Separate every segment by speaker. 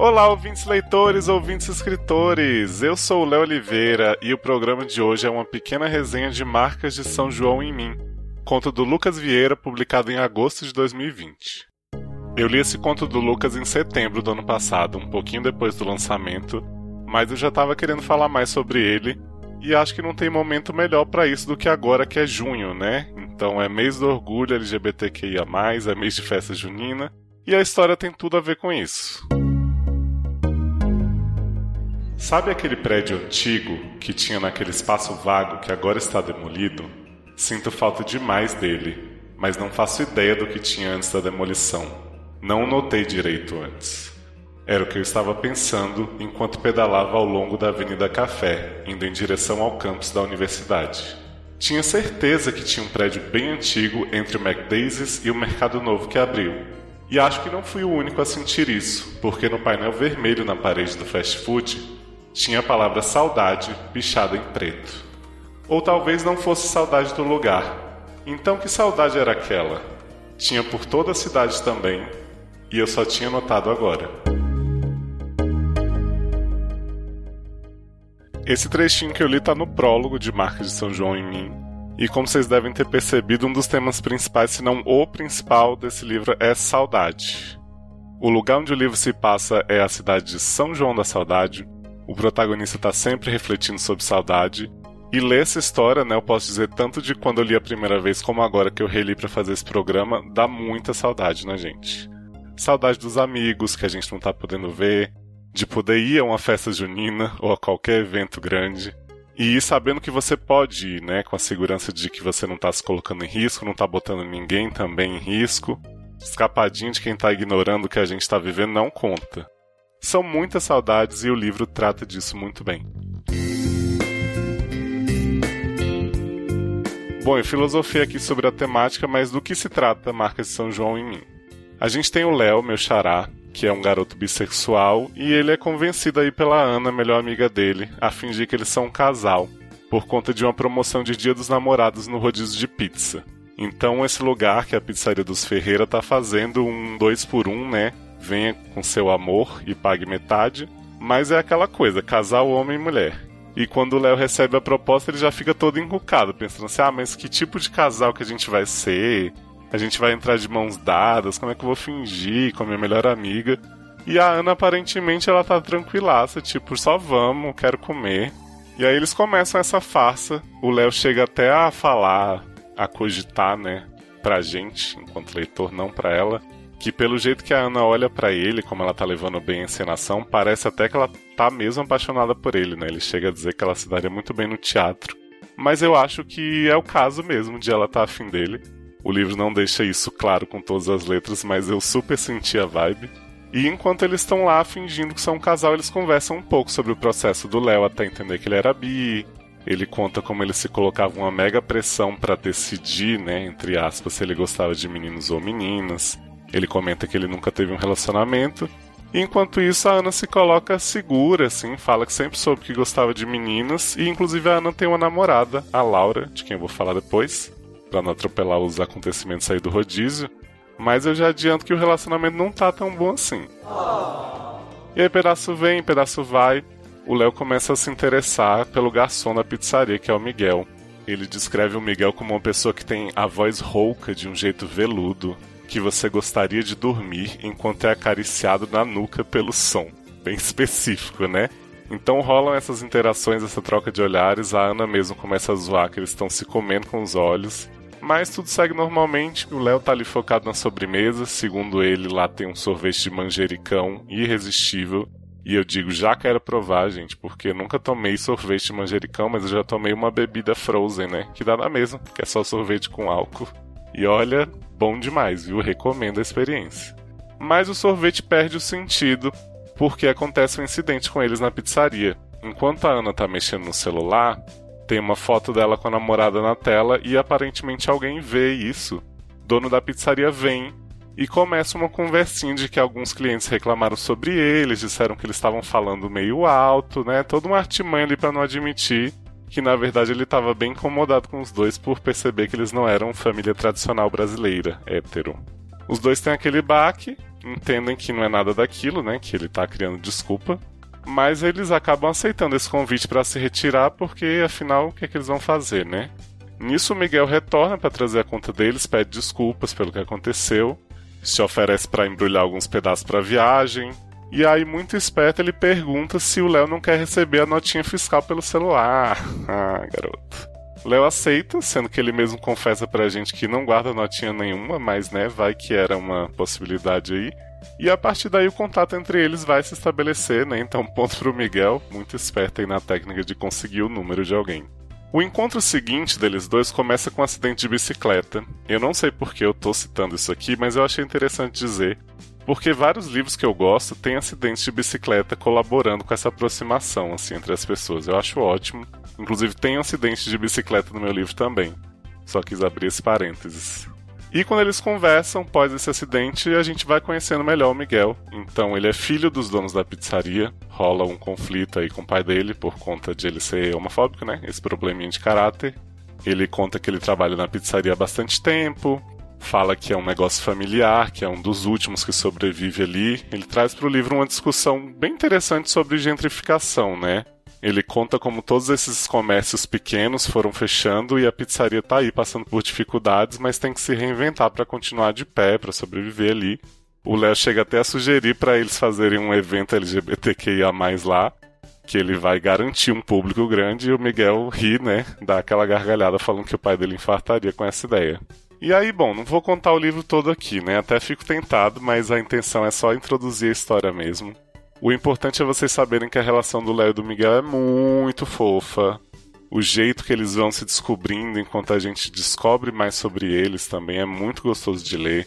Speaker 1: Olá, ouvintes leitores, ouvintes escritores! Eu sou o Léo Oliveira e o programa de hoje é uma pequena resenha de marcas de São João em mim, conto do Lucas Vieira, publicado em agosto de 2020. Eu li esse conto do Lucas em setembro do ano passado, um pouquinho depois do lançamento, mas eu já estava querendo falar mais sobre ele e acho que não tem momento melhor para isso do que agora que é junho, né? Então é mês do orgulho LGBTQIA+, é mês de festa junina, e a história tem tudo a ver com isso. Sabe aquele prédio antigo que tinha naquele espaço vago que agora está demolido? Sinto falta demais dele, mas não faço ideia do que tinha antes da demolição. Não o notei direito antes. Era o que eu estava pensando enquanto pedalava ao longo da Avenida Café, indo em direção ao campus da universidade. Tinha certeza que tinha um prédio bem antigo entre o McDaisy e o Mercado Novo que abriu. E acho que não fui o único a sentir isso, porque no painel vermelho na parede do fast food tinha a palavra saudade pichada em preto. Ou talvez não fosse saudade do lugar. Então que saudade era aquela? Tinha por toda a cidade também, e eu só tinha notado agora. Esse trechinho que eu li tá no prólogo de Marca de São João em mim. E como vocês devem ter percebido, um dos temas principais, se não o principal desse livro é saudade. O lugar onde o livro se passa é a cidade de São João da Saudade, o protagonista está sempre refletindo sobre saudade. E ler essa história, né, eu posso dizer tanto de quando eu li a primeira vez como agora que eu reli para fazer esse programa, dá muita saudade na gente. Saudade dos amigos que a gente não tá podendo ver, de poder ir a uma festa junina ou a qualquer evento grande. E ir sabendo que você pode ir, né, com a segurança de que você não tá se colocando em risco, não tá botando ninguém também em risco. Escapadinho de quem tá ignorando o que a gente tá vivendo não conta. São muitas saudades e o livro trata disso muito bem. Bom, eu filosofei aqui sobre a temática, mas do que se trata Marca de São João em mim? A gente tem o Léo, meu xará, que é um garoto bissexual, e ele é convencido aí pela Ana, melhor amiga dele, a fingir que eles são um casal, por conta de uma promoção de Dia dos Namorados no rodízio de pizza. Então esse lugar que a pizzaria dos Ferreira tá fazendo um dois por um, né? Venha com seu amor e pague metade, mas é aquela coisa, casal homem e mulher. E quando o Léo recebe a proposta, ele já fica todo enrucado, pensando assim: ah, mas que tipo de casal que a gente vai ser? A gente vai entrar de mãos dadas? Como é que eu vou fingir com a minha melhor amiga? E a Ana, aparentemente, ela tá tranquilaça, tipo, só vamos, quero comer. E aí eles começam essa farsa. O Léo chega até a falar, a cogitar, né, pra gente, enquanto leitor, não pra ela, que pelo jeito que a Ana olha para ele, como ela tá levando bem a encenação, parece até que ela tá mesmo apaixonada por ele, né? Ele chega a dizer que ela se daria muito bem no teatro. Mas eu acho que é o caso mesmo de ela estar tá afim dele. O livro não deixa isso claro com todas as letras, mas eu super senti a vibe. E enquanto eles estão lá fingindo que são um casal, eles conversam um pouco sobre o processo do Léo até entender que ele era bi. Ele conta como ele se colocava uma mega pressão para decidir, né, entre aspas, se ele gostava de meninos ou meninas. Ele comenta que ele nunca teve um relacionamento. Enquanto isso, a Ana se coloca segura, assim, fala que sempre soube que gostava de meninas. E inclusive a Ana tem uma namorada, a Laura, de quem eu vou falar depois, para não atropelar os acontecimentos aí do rodízio. Mas eu já adianto que o relacionamento não tá tão bom assim. E aí, pedaço vem, pedaço vai. O Léo começa a se interessar pelo garçom da pizzaria, que é o Miguel. Ele descreve o Miguel como uma pessoa que tem a voz rouca de um jeito veludo, que você gostaria de dormir enquanto é acariciado na nuca pelo som. Bem específico, né? Então rolam essas interações, essa troca de olhares. A Ana mesmo começa a zoar que eles estão se comendo com os olhos. Mas tudo segue normalmente. O Léo tá ali focado na sobremesa. Segundo ele, lá tem um sorvete de manjericão irresistível. E eu digo, já quero provar, gente, porque nunca tomei sorvete de manjericão, mas eu já tomei uma bebida frozen, né? Que dá na mesma, que é só sorvete com álcool. E olha, bom demais, viu? Recomendo a experiência. Mas o sorvete perde o sentido porque acontece um incidente com eles na pizzaria. Enquanto a Ana tá mexendo no celular, tem uma foto dela com a namorada na tela e aparentemente alguém vê isso. Dono da pizzaria vem e começa uma conversinha de que alguns clientes reclamaram sobre eles, disseram que eles estavam falando meio alto, né? Todo um artimanha ali para não admitir que na verdade ele estava bem incomodado com os dois por perceber que eles não eram família tradicional brasileira, hétero. Os dois têm aquele baque, entendem que não é nada daquilo, né? Que ele tá criando desculpa. Mas eles acabam aceitando esse convite para se retirar, porque afinal, o que, é que eles vão fazer, né? Nisso, o Miguel retorna para trazer a conta deles, pede desculpas pelo que aconteceu, se oferece para embrulhar alguns pedaços para a viagem. E aí, muito esperto, ele pergunta se o Léo não quer receber a notinha fiscal pelo celular. Ah, garoto. Léo aceita, sendo que ele mesmo confessa pra gente que não guarda notinha nenhuma, mas né, vai que era uma possibilidade aí. E a partir daí o contato entre eles vai se estabelecer, né? Então, ponto pro Miguel, muito esperto aí na técnica de conseguir o número de alguém. O encontro seguinte deles dois começa com um acidente de bicicleta. Eu não sei por que eu tô citando isso aqui, mas eu achei interessante dizer, porque vários livros que eu gosto têm acidentes de bicicleta colaborando com essa aproximação assim entre as pessoas. Eu acho ótimo. Inclusive tem acidente de bicicleta no meu livro também. Só quis abrir esse parênteses. E quando eles conversam, após esse acidente, a gente vai conhecendo melhor o Miguel. Então, ele é filho dos donos da pizzaria. Rola um conflito aí com o pai dele por conta de ele ser homofóbico, né? Esse probleminha de caráter. Ele conta que ele trabalha na pizzaria há bastante tempo. Fala que é um negócio familiar, que é um dos últimos que sobrevive ali. Ele traz para o livro uma discussão bem interessante sobre gentrificação, né? Ele conta como todos esses comércios pequenos foram fechando e a pizzaria tá aí passando por dificuldades, mas tem que se reinventar para continuar de pé, para sobreviver ali. O Léo chega até a sugerir para eles fazerem um evento LGBTQIA lá, que ele vai garantir um público grande e o Miguel ri, né? Dá aquela gargalhada falando que o pai dele infartaria com essa ideia. E aí, bom, não vou contar o livro todo aqui, né? Até fico tentado, mas a intenção é só introduzir a história mesmo. O importante é vocês saberem que a relação do Léo e do Miguel é muito fofa. O jeito que eles vão se descobrindo enquanto a gente descobre mais sobre eles também é muito gostoso de ler.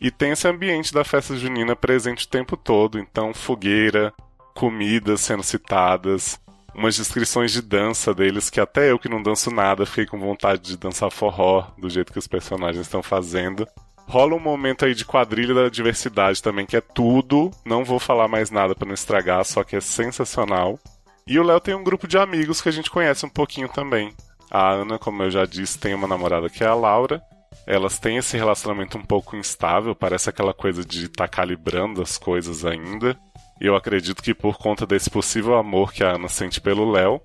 Speaker 1: E tem esse ambiente da festa junina presente o tempo todo, então fogueira, comidas sendo citadas, umas descrições de dança deles que até eu que não danço nada fiquei com vontade de dançar forró do jeito que os personagens estão fazendo. Rola um momento aí de quadrilha da diversidade também, que é tudo. Não vou falar mais nada para não estragar, só que é sensacional. E o Léo tem um grupo de amigos que a gente conhece um pouquinho também. A Ana, como eu já disse, tem uma namorada que é a Laura. Elas têm esse relacionamento um pouco instável, parece aquela coisa de estar tá calibrando as coisas ainda. Eu acredito que por conta desse possível amor que a Ana sente pelo Léo,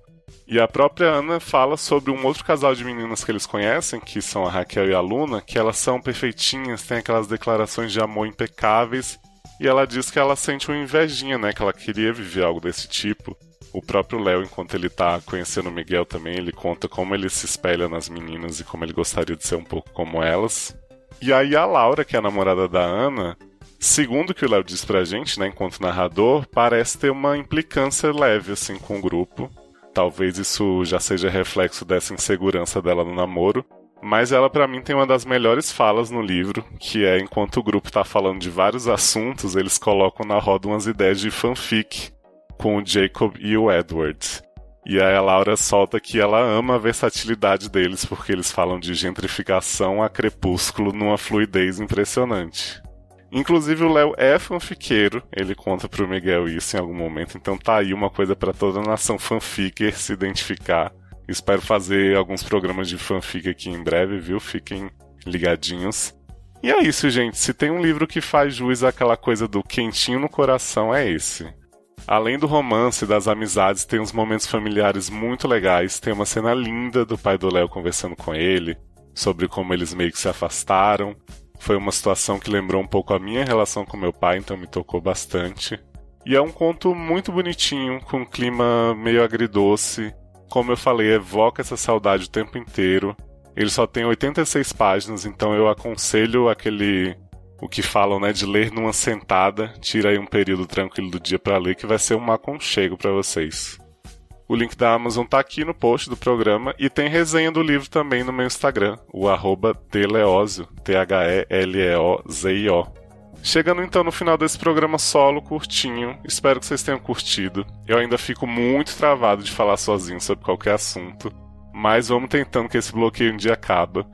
Speaker 1: e a própria Ana fala sobre um outro casal de meninas que eles conhecem, que são a Raquel e a Luna, que elas são perfeitinhas, têm aquelas declarações de amor impecáveis. E ela diz que ela sente uma invejinha, né? Que ela queria viver algo desse tipo. O próprio Léo, enquanto ele tá conhecendo o Miguel também, ele conta como ele se espelha nas meninas e como ele gostaria de ser um pouco como elas. E aí a Laura, que é a namorada da Ana, segundo o que o Léo diz pra gente, né, enquanto narrador, parece ter uma implicância leve, assim, com o grupo. Talvez isso já seja reflexo dessa insegurança dela no namoro. Mas ela, para mim, tem uma das melhores falas no livro, que é enquanto o grupo tá falando de vários assuntos, eles colocam na roda umas ideias de fanfic com o Jacob e o Edward. E aí a Laura solta que ela ama a versatilidade deles, porque eles falam de gentrificação a crepúsculo numa fluidez impressionante. Inclusive o Léo é fanfiqueiro, ele conta pro Miguel isso em algum momento, então tá aí uma coisa para toda a nação fanficker se identificar. Espero fazer alguns programas de fanfic aqui em breve, viu? Fiquem ligadinhos. E é isso, gente. Se tem um livro que faz jus àquela coisa do quentinho no coração, é esse. Além do romance e das amizades, tem uns momentos familiares muito legais. Tem uma cena linda do pai do Léo conversando com ele, sobre como eles meio que se afastaram. Foi uma situação que lembrou um pouco a minha relação com meu pai, então me tocou bastante. E é um conto muito bonitinho, com um clima meio agridoce. Como eu falei, evoca essa saudade o tempo inteiro. Ele só tem 86 páginas, então eu aconselho aquele o que falam, né, de ler numa sentada. Tira aí um período tranquilo do dia para ler que vai ser um aconchego para vocês. O link da Amazon tá aqui no post do programa e tem resenha do livro também no meu Instagram, o arroba T-H-E-L-E-O-Z-I-O. Chegando então no final desse programa solo, curtinho, espero que vocês tenham curtido. Eu ainda fico muito travado de falar sozinho sobre qualquer assunto, mas vamos tentando que esse bloqueio um dia acaba.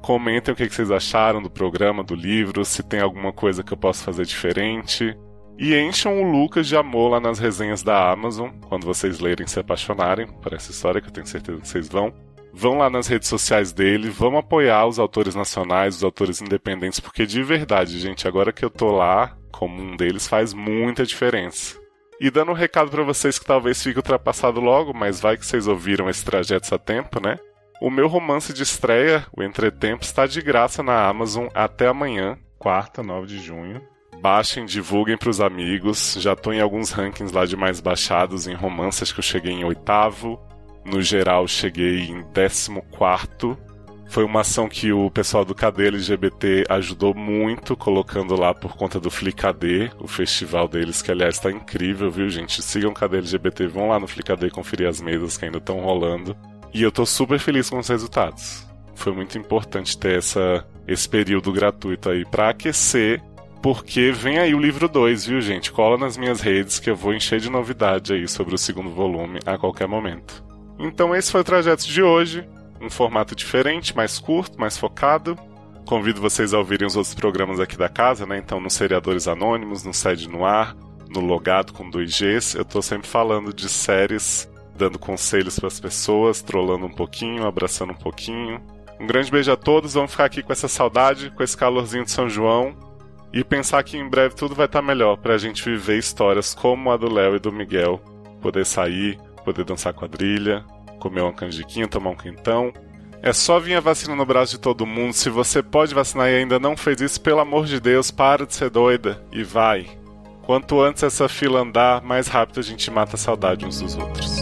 Speaker 1: Comentem o que vocês acharam do programa, do livro, se tem alguma coisa que eu possa fazer diferente. E encham o Lucas de amor lá nas resenhas da Amazon, quando vocês lerem se apaixonarem por essa história, que eu tenho certeza que vocês vão. Vão lá nas redes sociais dele, vamos apoiar os autores nacionais, os autores independentes, porque de verdade, gente, agora que eu tô lá, como um deles faz muita diferença. E dando um recado para vocês que talvez fique ultrapassado logo, mas vai que vocês ouviram esse trajeto a tempo, né? O meu romance de estreia, o Entretempo, está de graça na Amazon até amanhã, quarta, 9 de junho. Baixem, divulguem para os amigos. Já estou em alguns rankings lá de mais baixados em romances que eu cheguei em oitavo. No geral, cheguei em décimo quarto. Foi uma ação que o pessoal do KD LGBT ajudou muito, colocando lá por conta do Flicadê, o festival deles, que aliás está incrível, viu, gente? Sigam o KD LGBT, vão lá no Flicadê conferir as mesas que ainda estão rolando. E eu tô super feliz com os resultados. Foi muito importante ter essa, esse período gratuito aí para aquecer porque vem aí o livro 2, viu, gente? Cola nas minhas redes que eu vou encher de novidade aí sobre o segundo volume a qualquer momento. Então esse foi o trajeto de hoje, um formato diferente, mais curto, mais focado. Convido vocês a ouvirem os outros programas aqui da casa, né? Então no Seriadores Anônimos, no Sede no Ar, no Logado com 2Gs, eu tô sempre falando de séries, dando conselhos para as pessoas, trollando um pouquinho, abraçando um pouquinho. Um grande beijo a todos, vamos ficar aqui com essa saudade, com esse calorzinho de São João e pensar que em breve tudo vai estar tá melhor pra gente viver histórias como a do Léo e do Miguel. Poder sair, poder dançar quadrilha, comer uma canjiquinha, tomar um quentão. É só vir a vacina no braço de todo mundo. Se você pode vacinar e ainda não fez isso, pelo amor de Deus, para de ser doida e vai. Quanto antes essa fila andar, mais rápido a gente mata a saudade uns dos outros.